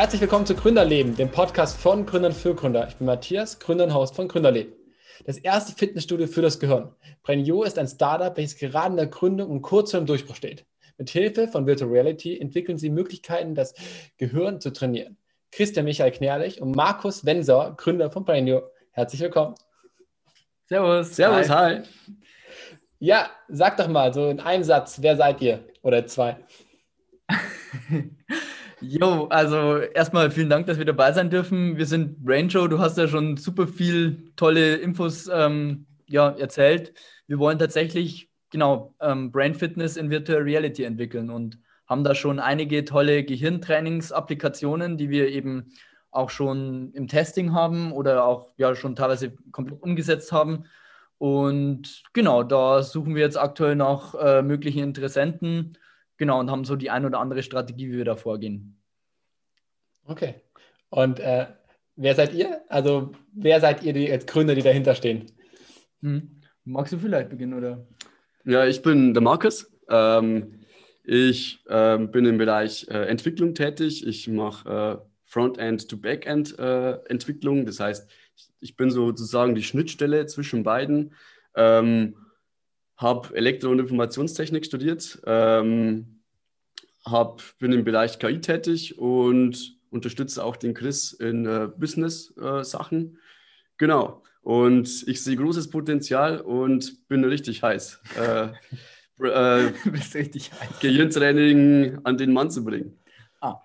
Herzlich willkommen zu Gründerleben, dem Podcast von Gründern für Gründer. Ich bin Matthias, Gründer und Host von Gründerleben. Das erste Fitnessstudio für das Gehirn. Brainio ist ein Startup, welches gerade in der Gründung und kurz vor dem Durchbruch steht. Mit Hilfe von Virtual Reality entwickeln sie Möglichkeiten, das Gehirn zu trainieren. Christian Michael Knärlich und Markus Wensauer, Gründer von Brainio. Herzlich willkommen. Servus. Servus, hi. hi. Ja, sag doch mal so in einem Satz, wer seid ihr? Oder zwei? Jo, also erstmal vielen Dank, dass wir dabei sein dürfen. Wir sind Brain Show. Du hast ja schon super viel tolle Infos ähm, ja, erzählt. Wir wollen tatsächlich genau ähm, Brain Fitness in Virtual Reality entwickeln und haben da schon einige tolle Gehirntrainingsapplikationen, die wir eben auch schon im Testing haben oder auch ja schon teilweise komplett umgesetzt haben. Und genau, da suchen wir jetzt aktuell nach äh, möglichen Interessenten Genau, und haben so die ein oder andere Strategie, wie wir da vorgehen. Okay. Und äh, wer seid ihr? Also, wer seid ihr die, als Gründer, die dahinter stehen? Hm. Magst du vielleicht beginnen, oder? Ja, ich bin der Markus. Ähm, ich ähm, bin im Bereich äh, Entwicklung tätig. Ich mache äh, Frontend to Backend äh, Entwicklung. Das heißt, ich bin sozusagen die Schnittstelle zwischen beiden. Ähm, habe Elektro- und Informationstechnik studiert, ähm, hab, bin im Bereich KI tätig und unterstütze auch den Chris in äh, Business-Sachen. Äh, genau. Und ich sehe großes Potenzial und bin richtig heiß. Äh, äh, bist richtig heiß. Gehirntraining an den Mann zu bringen. Ah.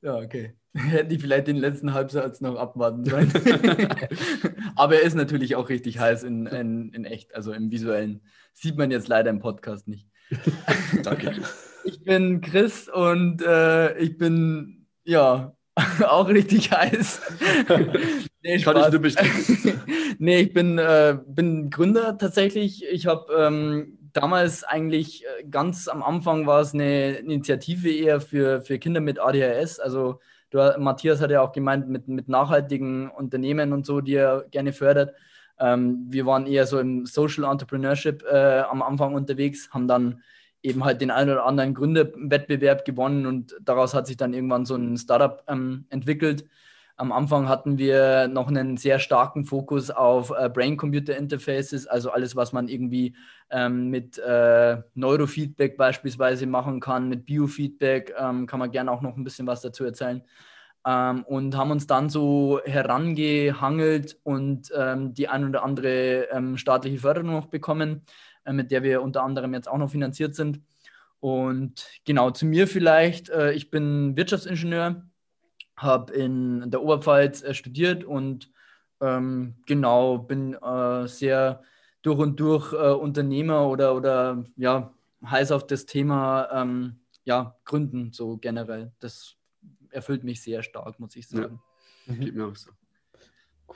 Ja, okay. Hätte ich vielleicht den letzten Halbsatz noch abwarten sollen. Aber er ist natürlich auch richtig heiß in, in, in echt, also im visuellen. Sieht man jetzt leider im Podcast nicht. Danke. Ich bin Chris und äh, ich bin ja auch richtig heiß. nee, Kann ich nur bestätigen. nee, ich bin, äh, bin Gründer tatsächlich. Ich habe ähm, damals eigentlich äh, ganz am Anfang war es eine Initiative eher für, für Kinder mit ADHS, also Du, Matthias hat ja auch gemeint, mit, mit nachhaltigen Unternehmen und so, die er gerne fördert. Ähm, wir waren eher so im Social Entrepreneurship äh, am Anfang unterwegs, haben dann eben halt den einen oder anderen Gründerwettbewerb gewonnen und daraus hat sich dann irgendwann so ein Startup ähm, entwickelt. Am Anfang hatten wir noch einen sehr starken Fokus auf äh, Brain-Computer-Interfaces, also alles, was man irgendwie ähm, mit äh, Neurofeedback beispielsweise machen kann, mit Biofeedback, ähm, kann man gerne auch noch ein bisschen was dazu erzählen. Ähm, und haben uns dann so herangehangelt und ähm, die ein oder andere ähm, staatliche Förderung noch bekommen, äh, mit der wir unter anderem jetzt auch noch finanziert sind. Und genau zu mir vielleicht, äh, ich bin Wirtschaftsingenieur habe in der Oberpfalz äh, studiert und ähm, genau bin äh, sehr durch und durch äh, Unternehmer oder, oder ja, heiß auf das Thema ähm, ja, Gründen so generell. Das erfüllt mich sehr stark, muss ich sagen. Ja, geht mir auch so.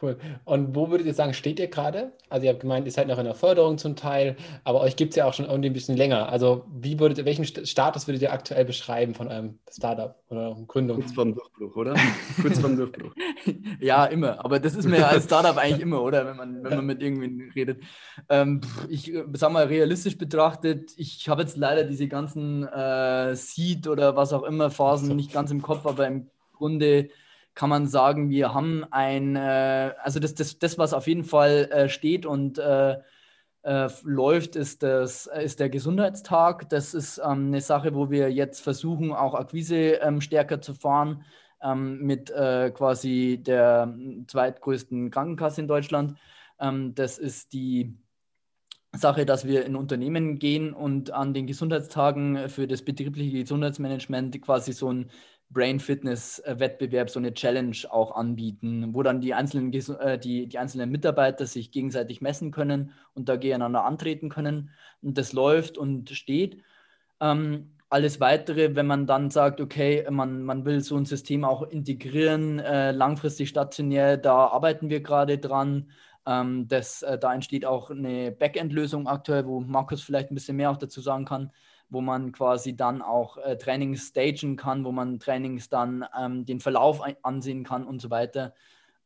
Cool. Und wo würdet ihr sagen, steht ihr gerade? Also ihr habt gemeint, ihr seid noch in der Förderung zum Teil, aber euch gibt es ja auch schon irgendwie ein bisschen länger. Also wie würdet welchen Status würdet ihr aktuell beschreiben von eurem Startup oder eurem Gründung? Kurz vorm Durchbruch, oder? Kurz vorm Durchbruch. ja, immer. Aber das ist mir ja als Startup eigentlich immer, oder? Wenn man, wenn man mit irgendwen redet. Ähm, ich sag mal, realistisch betrachtet, ich habe jetzt leider diese ganzen äh, Seed oder was auch immer Phasen nicht ganz im Kopf, aber im Grunde kann man sagen, wir haben ein, äh, also das, das, das, was auf jeden Fall äh, steht und äh, äh läuft, ist, das, ist der Gesundheitstag. Das ist ähm, eine Sache, wo wir jetzt versuchen, auch Akquise ähm, stärker zu fahren ähm, mit äh, quasi der zweitgrößten Krankenkasse in Deutschland. Ähm, das ist die Sache, dass wir in Unternehmen gehen und an den Gesundheitstagen für das betriebliche Gesundheitsmanagement quasi so ein Brain Fitness Wettbewerb, so eine Challenge auch anbieten, wo dann die einzelnen, äh, die, die einzelnen Mitarbeiter sich gegenseitig messen können und da gegeneinander antreten können. Und das läuft und steht. Ähm, alles weitere, wenn man dann sagt, okay, man, man will so ein System auch integrieren, äh, langfristig stationär, da arbeiten wir gerade dran. Ähm, das, äh, da entsteht auch eine Backend-Lösung aktuell, wo Markus vielleicht ein bisschen mehr auch dazu sagen kann wo man quasi dann auch äh, Trainings stagen kann, wo man Trainings dann ähm, den Verlauf ansehen kann und so weiter.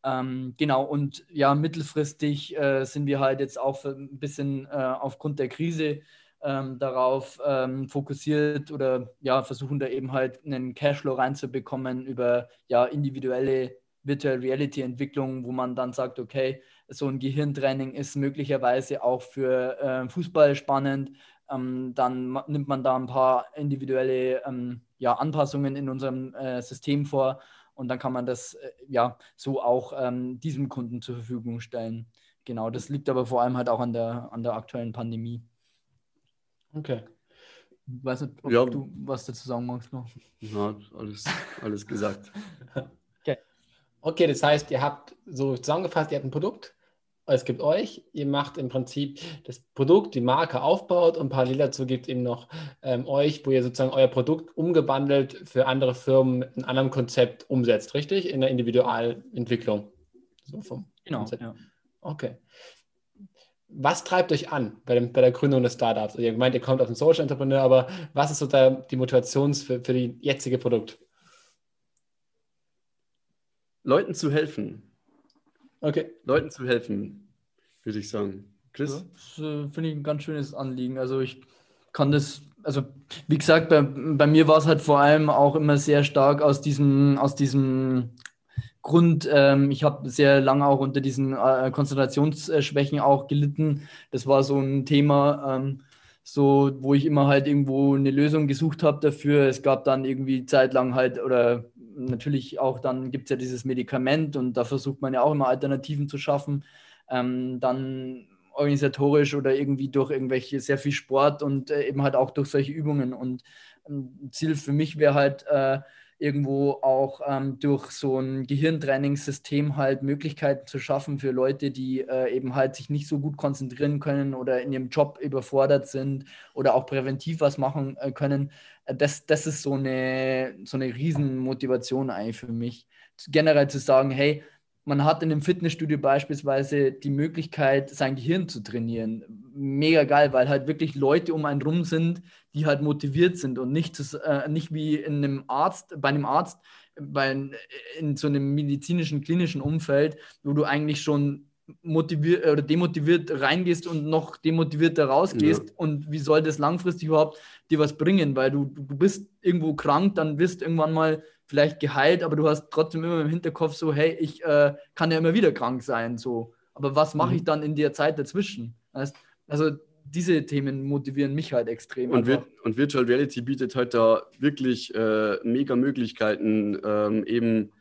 Ähm, genau, und ja, mittelfristig äh, sind wir halt jetzt auch ein bisschen äh, aufgrund der Krise ähm, darauf ähm, fokussiert oder ja, versuchen da eben halt einen Cashflow reinzubekommen über ja, individuelle Virtual Reality Entwicklung, wo man dann sagt, okay, so ein Gehirntraining ist möglicherweise auch für äh, Fußball spannend. Ähm, dann nimmt man da ein paar individuelle ähm, ja, Anpassungen in unserem äh, System vor und dann kann man das äh, ja so auch ähm, diesem Kunden zur Verfügung stellen. Genau, das liegt aber vor allem halt auch an der, an der aktuellen Pandemie. Okay. Ich weiß nicht, ob Ja. du was dazu sagen magst noch. Ja, alles, alles gesagt. Okay, das heißt, ihr habt so zusammengefasst, ihr habt ein Produkt, es gibt euch, ihr macht im Prinzip das Produkt, die Marke aufbaut und parallel dazu gibt es eben noch ähm, euch, wo ihr sozusagen euer Produkt umgewandelt für andere Firmen mit einem anderen Konzept umsetzt, richtig? In der Individualentwicklung. So vom Genau. Konzept. Ja. Okay. Was treibt euch an bei, dem, bei der Gründung des Startups? Ihr meint, ihr kommt aus dem Social Entrepreneur, aber was ist so da die Motivation für, für die jetzige Produkt? Leuten zu helfen. Okay. Leuten zu helfen, würde ich sagen. Chris? Das äh, finde ich ein ganz schönes Anliegen. Also ich kann das, also wie gesagt, bei, bei mir war es halt vor allem auch immer sehr stark aus diesem, aus diesem Grund, ähm, ich habe sehr lange auch unter diesen äh, Konzentrationsschwächen auch gelitten. Das war so ein Thema, ähm, so, wo ich immer halt irgendwo eine Lösung gesucht habe dafür. Es gab dann irgendwie zeitlang halt, oder natürlich auch dann gibt es ja dieses Medikament und da versucht man ja auch immer Alternativen zu schaffen. Ähm, dann organisatorisch oder irgendwie durch irgendwelche sehr viel Sport und äh, eben halt auch durch solche Übungen. Und ein Ziel für mich wäre halt äh, irgendwo auch ähm, durch so ein Gehirntrainingssystem halt Möglichkeiten zu schaffen für Leute, die äh, eben halt sich nicht so gut konzentrieren können oder in ihrem Job überfordert sind oder auch präventiv was machen äh, können. Äh, Das, das ist so eine, so eine Riesenmotivation eigentlich für mich. Generell zu sagen, hey, man hat in einem Fitnessstudio beispielsweise die Möglichkeit, sein Gehirn zu trainieren. Mega geil, weil halt wirklich Leute um einen rum sind, die halt motiviert sind und nicht, äh, nicht wie in einem Arzt, bei einem Arzt, bei, in so einem medizinischen, klinischen Umfeld, wo du eigentlich schon motiviert oder demotiviert reingehst und noch demotivierter rausgehst. Ja. Und wie soll das langfristig überhaupt dir was bringen? Weil du, du bist irgendwo krank, dann wirst irgendwann mal vielleicht geheilt, aber du hast trotzdem immer im Hinterkopf so, hey, ich äh, kann ja immer wieder krank sein, so. Aber was mache Mhm. ich dann in der Zeit dazwischen? Weißt? Also diese Themen motivieren mich halt extrem. Und. Vir und Virtual Reality bietet halt da wirklich äh, mega Möglichkeiten, ähm, eben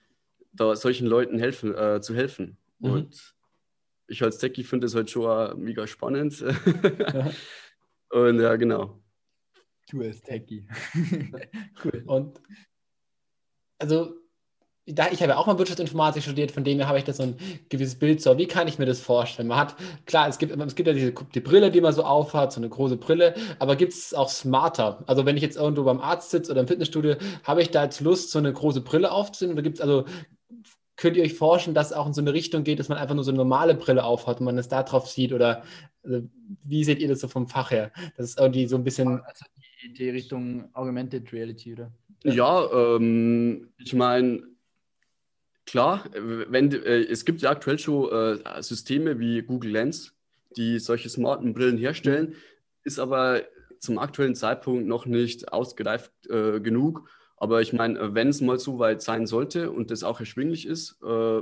da solchen Leuten helfen, äh, zu helfen. Mhm. Und ich als Techie finde es halt schon äh, mega spannend. Ja. Und ja, genau. Du als Techie. cool. Und also, da, ich habe ja auch mal Wirtschaftsinformatik studiert, von dem her habe ich da so ein gewisses Bild. So, wie kann ich mir das vorstellen? Man hat, klar, es gibt, es gibt ja diese die Brille, die man so aufhat, so eine große Brille, aber gibt es auch smarter? Also, wenn ich jetzt irgendwo beim Arzt sitze oder im Fitnessstudio, habe ich da jetzt Lust, so eine große Brille aufzunehmen? Oder gibt es also, könnt ihr euch vorstellen, dass es auch in so eine Richtung geht, dass man einfach nur so eine normale Brille aufhat und man es da drauf sieht? Oder also, wie seht ihr das so vom Fach her? Das ist irgendwie so ein bisschen. Also die, die Richtung Augmented Reality, oder? Ja, ähm, ich meine, klar, wenn, äh, es gibt ja aktuell schon äh, Systeme wie Google Lens, die solche smarten Brillen herstellen, ist aber zum aktuellen Zeitpunkt noch nicht ausgereift äh, genug. Aber ich meine, wenn es mal so weit sein sollte und das auch erschwinglich ist, äh,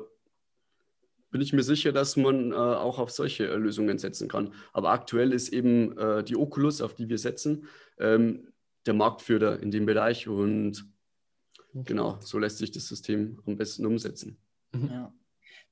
bin ich mir sicher, dass man äh, auch auf solche Lösungen setzen kann. Aber aktuell ist eben äh, die Oculus, auf die wir setzen, ähm, der Marktführer in dem Bereich und genau, so lässt sich das System am besten umsetzen. Ja.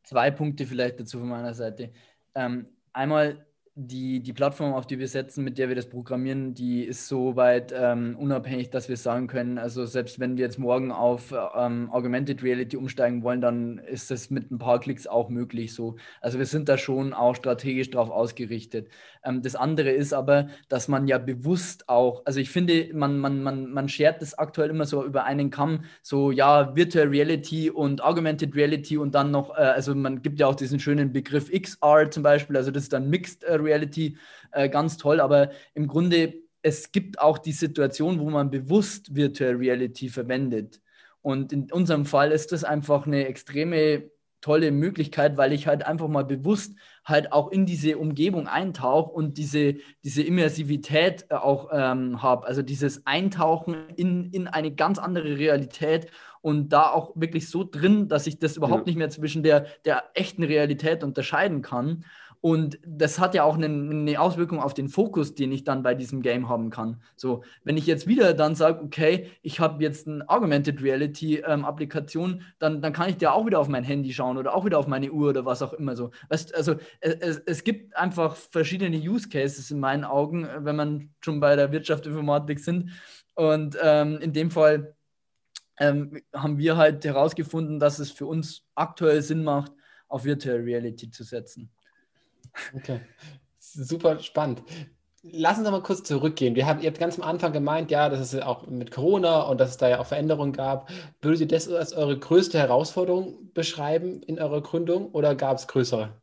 Zwei Punkte vielleicht dazu von meiner Seite. Ähm, einmal die, die Plattform, auf die wir setzen, mit der wir das programmieren, die ist so weit ähm, unabhängig, dass wir sagen können, also selbst wenn wir jetzt morgen auf ähm, Augmented Reality umsteigen wollen, dann ist das mit ein paar Klicks auch möglich so. Also wir sind da schon auch strategisch drauf ausgerichtet. Ähm, das andere ist aber, dass man ja bewusst auch, also ich finde, man, man, man, man schert das aktuell immer so über einen Kamm, so ja, Virtual Reality und Augmented Reality und dann noch, äh, also man gibt ja auch diesen schönen Begriff XR zum Beispiel, also das ist dann Mixed äh, Reality, äh, ganz toll, aber im Grunde, es gibt auch die Situation, wo man bewusst Virtual Reality verwendet. Und in unserem Fall ist das einfach eine extreme tolle Möglichkeit, weil ich halt einfach mal bewusst halt auch in diese Umgebung eintauche und diese, diese Immersivität äh, auch ähm, habe. Also dieses Eintauchen in, in eine ganz andere Realität und da auch wirklich so drin, dass ich das überhaupt ja. nicht mehr zwischen der, der echten Realität unterscheiden kann. Und das hat ja auch eine, eine, Auswirkung auf den Fokus, den ich dann bei diesem Game haben kann. So, wenn ich jetzt wieder dann sage, okay, ich habe jetzt eine Augmented Reality ähm, Applikation, dann, dann kann ich ja auch wieder auf mein Handy schauen oder auch wieder auf meine Uhr oder was auch immer so. Weißt, also es, es gibt einfach verschiedene Use Cases in meinen Augen, wenn man schon bei der Wirtschaft Informatik sind. Und ähm, in dem Fall ähm, haben wir halt herausgefunden, dass es für uns aktuell Sinn macht, auf Virtual Reality zu setzen. Okay, super spannend. Lass uns mal kurz zurückgehen. Wir haben, ihr habt ganz am Anfang gemeint, ja, dass es auch mit Corona und dass es da ja auch Veränderungen gab. Würdet ihr das als eure größte Herausforderung beschreiben in eurer Gründung oder gab es größere?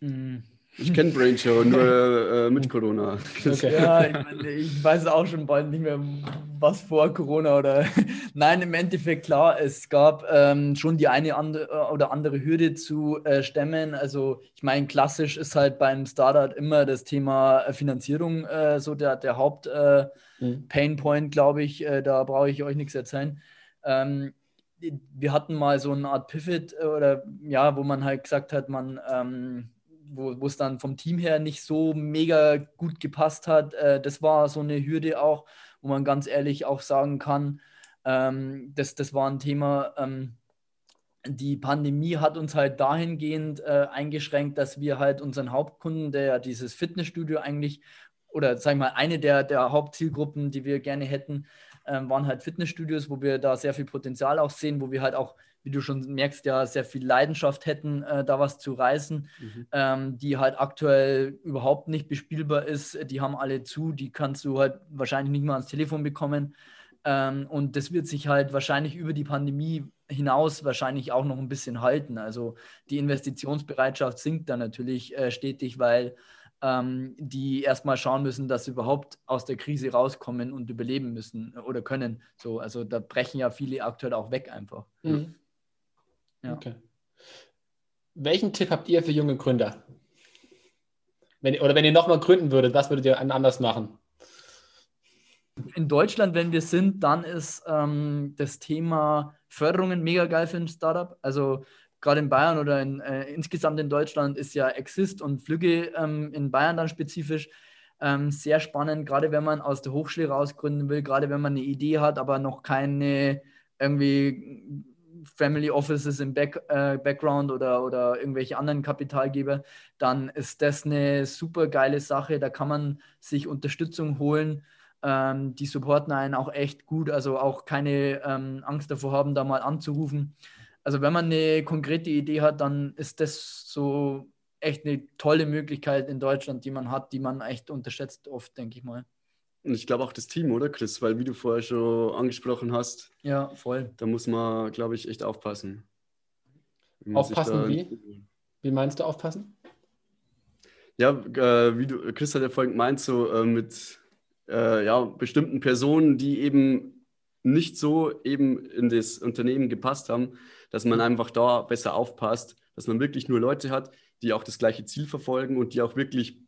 Mhm. Ich kenne Brain Show, nur äh, mit Corona. Okay. Ja, ich, meine, ich, weiß auch schon bald nicht mehr, was vor Corona oder. Nein, im Endeffekt klar, es gab ähm, schon die eine andere äh, oder andere Hürde zu äh, stemmen. Also, ich meine, klassisch ist halt beim Startup immer das Thema äh, Finanzierung äh, so der, der Haupt-Painpoint, äh, mhm. glaube ich. da brauche ich euch nichts erzählen. Ähm, wir hatten mal so eine Art Pivot oder ja, wo man halt gesagt hat, man. Ähm, wo es dann vom Team her nicht so mega gut gepasst hat. Äh, das war so eine Hürde auch, wo man ganz ehrlich auch sagen kann, ähm, das, das war ein Thema, ähm, die Pandemie hat uns halt dahingehend äh, eingeschränkt, dass wir halt unseren Hauptkunden, der dieses Fitnessstudio eigentlich, oder sag ich mal, eine der, der Hauptzielgruppen, die wir gerne hätten, waren halt Fitnessstudios, wo wir da sehr viel Potenzial auch sehen, wo wir halt auch wie du schon merkst, ja sehr viel Leidenschaft hätten, äh, da was zu reißen, mhm. ähm, die halt aktuell überhaupt nicht bespielbar ist. Die haben alle zu, die kannst du halt wahrscheinlich nicht mal ans Telefon bekommen. Ähm, und das wird sich halt wahrscheinlich über die Pandemie hinaus wahrscheinlich auch noch ein bisschen halten. Also die Investitionsbereitschaft sinkt dann natürlich äh, stetig, weil ähm, die erstmal schauen müssen, dass sie überhaupt aus der Krise rauskommen und überleben müssen oder können. So, also da brechen ja viele aktuell auch weg einfach. Mhm. Ja. Okay. Welchen Tipp habt ihr für junge Gründer? Wenn, oder wenn ihr nochmal gründen würdet, was würdet ihr anders machen? In Deutschland, wenn wir sind, dann ist ähm, das Thema Förderungen mega geil für ein Startup. Also gerade in Bayern oder in, äh, insgesamt in Deutschland ist ja Exist und Flüge ähm, in Bayern dann spezifisch ähm, sehr spannend, gerade wenn man aus der Hochschule rausgründen will, gerade wenn man eine Idee hat, aber noch keine irgendwie Family Offices im Back, äh, Background oder, oder irgendwelche anderen Kapitalgeber, dann ist das eine super geile Sache. Da kann man sich Unterstützung holen. Ähm, die supporten einen auch echt gut, also auch keine ähm, Angst davor haben, da mal anzurufen. Also wenn man eine konkrete Idee hat, dann ist das so echt eine tolle Möglichkeit in Deutschland, die man hat, die man echt unterschätzt oft, denke ich mal. Und ich glaube auch das Team, oder Chris? Weil wie du vorher schon angesprochen hast, ja, voll. Da muss man, glaube ich, echt aufpassen. Aufpassen wie? Wie meinst du aufpassen? Ja, äh, wie du, Chris hat ja vorhin gemeint, so äh, mit äh, ja, bestimmten Personen, die eben nicht so eben in das Unternehmen gepasst haben, dass man einfach da besser aufpasst, dass man wirklich nur Leute hat, die auch das gleiche Ziel verfolgen und die auch wirklich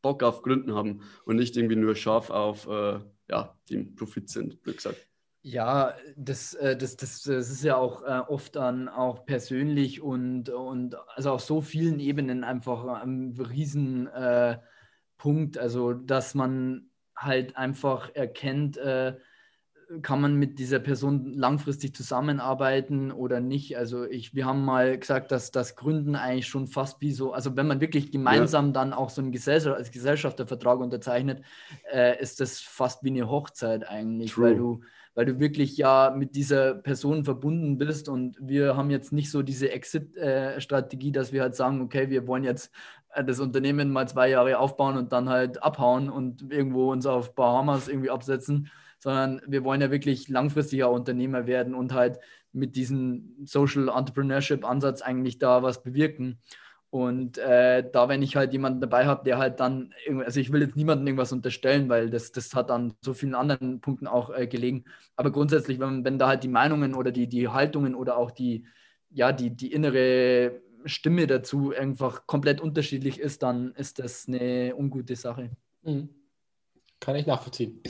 Bock auf Gründen haben und nicht irgendwie nur scharf auf äh, ja, den Profit sind, wie gesagt. Ja, das, äh, das, das, das ist ja auch äh, oft dann auch persönlich und, und also auf so vielen Ebenen einfach ein Riesenpunkt. Äh, also, dass man halt einfach erkennt, äh, kann man mit dieser Person langfristig zusammenarbeiten oder nicht? Also ich, wir haben mal gesagt, dass das Gründen eigentlich schon fast wie so, also wenn man wirklich gemeinsam ja. dann auch so einen Gesellschaft, als Gesellschaftervertrag unterzeichnet, äh, ist das fast wie eine Hochzeit eigentlich, True. weil du weil du wirklich ja mit dieser Person verbunden bist und wir haben jetzt nicht so diese Exit-Strategie, äh, dass wir halt sagen, okay, wir wollen jetzt äh, das Unternehmen mal zwei Jahre aufbauen und dann halt abhauen und irgendwo uns auf Bahamas irgendwie absetzen, sondern wir wollen ja wirklich langfristiger Unternehmer werden und halt mit diesem Social Entrepreneurship Ansatz eigentlich da was bewirken. Und äh, da, wenn ich halt jemanden dabei habe, der halt dann, also ich will jetzt niemandem irgendwas unterstellen, weil das, das hat an so vielen anderen Punkten auch äh, gelegen. Aber grundsätzlich, wenn, wenn da halt die Meinungen oder die, die Haltungen oder auch die, ja, die, die innere Stimme dazu einfach komplett unterschiedlich ist, dann ist das eine ungute Sache. Mhm. Kann ich nachvollziehen.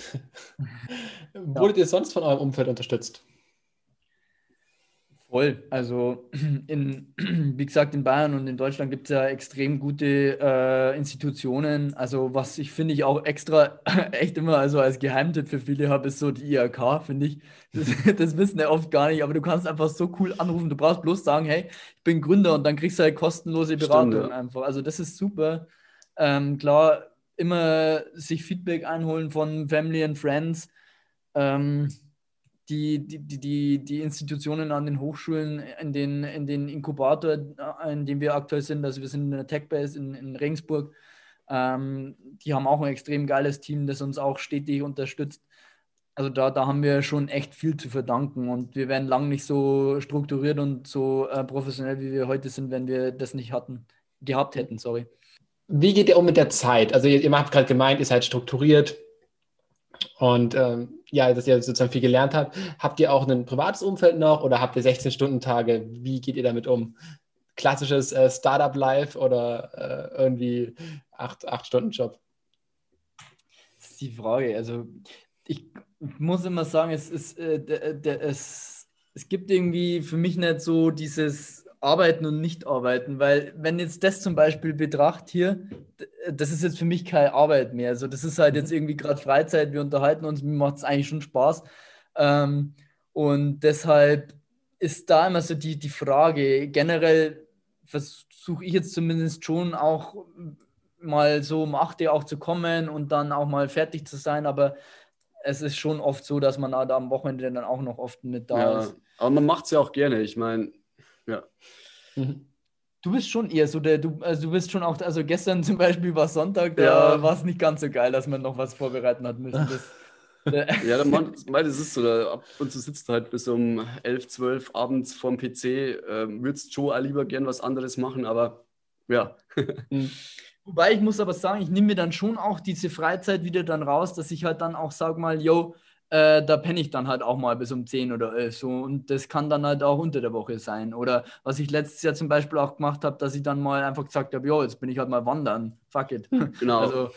Wurdet ihr sonst von eurem Umfeld unterstützt? Voll. Also in, wie gesagt, in Bayern und in Deutschland gibt es ja extrem gute äh, Institutionen. Also was ich finde ich auch extra echt immer also als Geheimtipp für viele habe, ist so die IHK, finde ich. Das, das, wissen ja oft gar nicht, aber du kannst einfach so cool anrufen. Du brauchst bloß sagen, hey, ich bin Gründer und dann kriegst du halt kostenlose Beratung Stimmt, ja. einfach. Also das ist super. Ähm, klar, immer sich Feedback einholen von Family and Friends. Ähm, die, die, die, die Institutionen an den Hochschulen, in den, in den Inkubator, äh, in dem wir aktuell sind, also wir sind in der TechBase in, in Regensburg, ähm, die haben auch ein extrem geiles Team, das uns auch stetig unterstützt. Also da, da haben wir schon echt viel zu verdanken und wir wären lang nicht so strukturiert und so äh, professionell, wie wir heute sind, wenn wir das nicht hatten, gehabt hätten, sorry. Wie geht ihr um mit der Zeit? Also ihr, ihr habt gerade gemeint, ihr seid strukturiert, und ähm, ja, dass ihr sozusagen viel gelernt habt. Habt ihr auch ein privates Umfeld noch oder habt ihr 16-Stunden-Tage? Wie geht ihr damit um? Klassisches äh, Startup-Life oder äh, irgendwie 8-Stunden-Job? Das ist die Frage. Also ich muss immer sagen, es, ist, äh, es, es gibt irgendwie für mich nicht so dieses Arbeiten und Nicht-Arbeiten, weil wenn jetzt das zum Beispiel betracht hier, das ist jetzt für mich keine Arbeit mehr. Also das ist halt jetzt mhm. irgendwie gerade Freizeit, wir unterhalten uns, mir macht es eigentlich schon Spaß. Ähm, und deshalb ist da immer so die, die Frage, generell versuche ich jetzt zumindest schon auch mal so um 8 Uhr auch zu kommen und dann auch mal fertig zu sein, aber es ist schon oft so, dass man da am Wochenende dann auch noch oft mit da ja, ist. Aber man macht es ja auch gerne. Ich meine, ja. Mhm. Du bist schon eher so der, du, also du bist schon auch, also gestern zum Beispiel war Sonntag, da ja. war es nicht ganz so geil, dass man noch was vorbereiten hat müssen. Das, ja, der Mann, das ist so, da, ab und zu sitzt halt bis um 11, 12 abends vorm PC, äh, würdest schon auch lieber gern was anderes machen, aber ja. Mhm. Wobei ich muss aber sagen, ich nehme mir dann schon auch diese Freizeit wieder dann raus, dass ich halt dann auch sage mal, yo, äh, da penne ich dann halt auch mal bis um 10 oder 11 so und das kann dann halt auch unter der Woche sein. Oder was ich letztes Jahr zum Beispiel auch gemacht habe, dass ich dann mal einfach gesagt habe, jo, jetzt bin ich halt mal wandern, fuck it. Genau. Also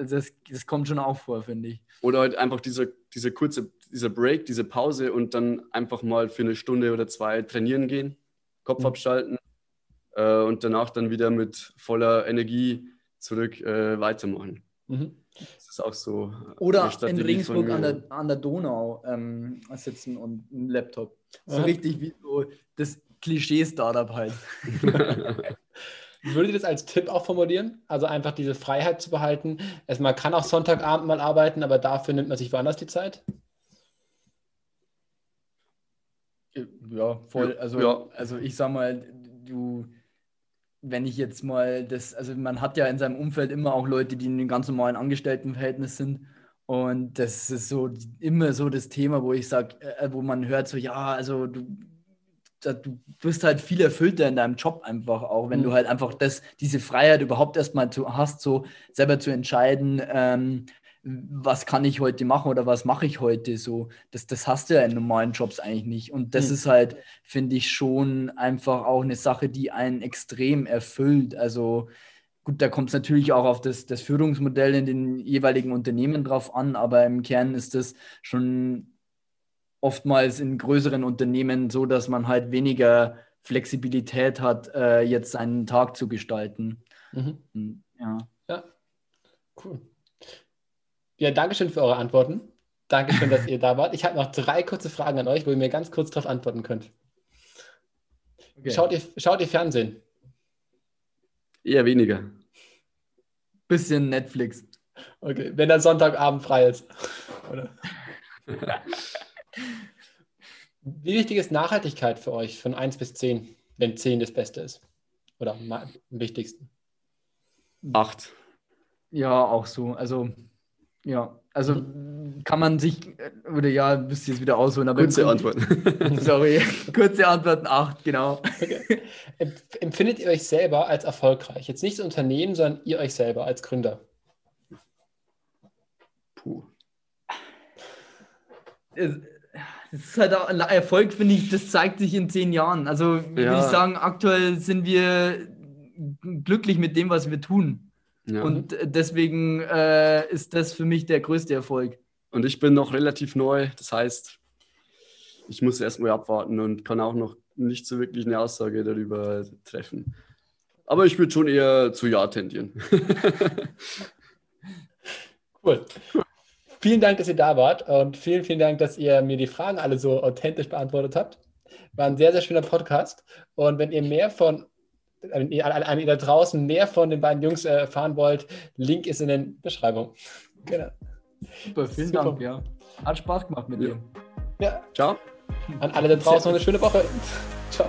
das, das kommt schon auch vor, finde ich. Oder halt einfach dieser, diese kurze, dieser Break, diese Pause und dann einfach mal für eine Stunde oder zwei trainieren gehen, Kopf mhm. abschalten äh, und danach dann wieder mit voller Energie zurück äh, weitermachen. Mhm. Das ist auch so. Oder in Regensburg an der, an der Donau ähm, sitzen und einen Laptop. So ja. richtig wie so das Klischee-Startup halt. Würdet ihr das als Tipp auch formulieren? Also einfach diese Freiheit zu behalten. Also man kann auch Sonntagabend mal arbeiten, aber dafür nimmt man sich woanders die Zeit? Ja, voll. Also, ja. also ich sag mal, du wenn ich jetzt mal das, also man hat ja in seinem Umfeld immer auch Leute, die in einem ganz normalen Angestelltenverhältnis sind. Und das ist so immer so das Thema, wo ich sage, äh, wo man hört, so, ja, also du, du bist halt viel erfüllter in deinem Job einfach auch, wenn mhm. du halt einfach das, diese Freiheit überhaupt erstmal zu, hast, so selber zu entscheiden, ähm, was kann ich heute machen oder was mache ich heute so. Das, das hast du ja in normalen Jobs eigentlich nicht. Und das mhm. ist halt, finde ich, schon einfach auch eine Sache, die einen extrem erfüllt. Also gut, da kommt es natürlich auch auf das, das Führungsmodell in den jeweiligen Unternehmen drauf an, aber im Kern ist das schon oftmals in größeren Unternehmen so, dass man halt weniger Flexibilität hat, äh, jetzt seinen Tag zu gestalten. Mhm. Hm, ja. Ja, cool. Ja, danke schön für eure Antworten. Dankeschön, dass ihr da wart. Ich habe noch drei kurze Fragen an euch, wo ihr mir ganz kurz darauf antworten könnt. Okay. Schaut, ihr, schaut ihr Fernsehen? Eher weniger. Bisschen Netflix. Okay, wenn der Sonntagabend frei ist. Oder? Wie wichtig ist Nachhaltigkeit für euch von 1 bis 10, wenn 10 das Beste ist? Oder am wichtigsten? 8. Ja, auch so. Also ja, also kann man sich, oder ja, müsst ihr jetzt wieder ausholen, aber. Kurze Antworten. Sorry, kurze Antworten, acht, genau. Okay. Empfindet ihr euch selber als erfolgreich? Jetzt nicht das Unternehmen, sondern ihr euch selber als Gründer? Puh. das ist halt auch ein Erfolg, finde ich, das zeigt sich in zehn Jahren. Also, Ja. würde ich sagen, aktuell sind wir glücklich mit dem, was wir tun. Ja. Und deswegen äh, ist das für mich der größte Erfolg. Und ich bin noch relativ neu, das heißt, ich muss erstmal abwarten und kann auch noch nicht so wirklich eine Aussage darüber treffen. Aber ich würde schon eher zu Ja tendieren. Cool. Vielen Dank, dass ihr da wart und vielen, vielen Dank, dass ihr mir die Fragen alle so authentisch beantwortet habt. War ein sehr, sehr schöner Podcast. Und wenn ihr mehr von, wenn ihr, alle- alle ihr da draußen mehr von den beiden Jungs äh, erfahren wollt, Link ist in der Beschreibung. Genau. Super, vielen Super. Dank, ja. Hat Spaß gemacht mit Ja. dir. Ja, Ciao. an alle da draußen noch eine schöne Woche. Ciao.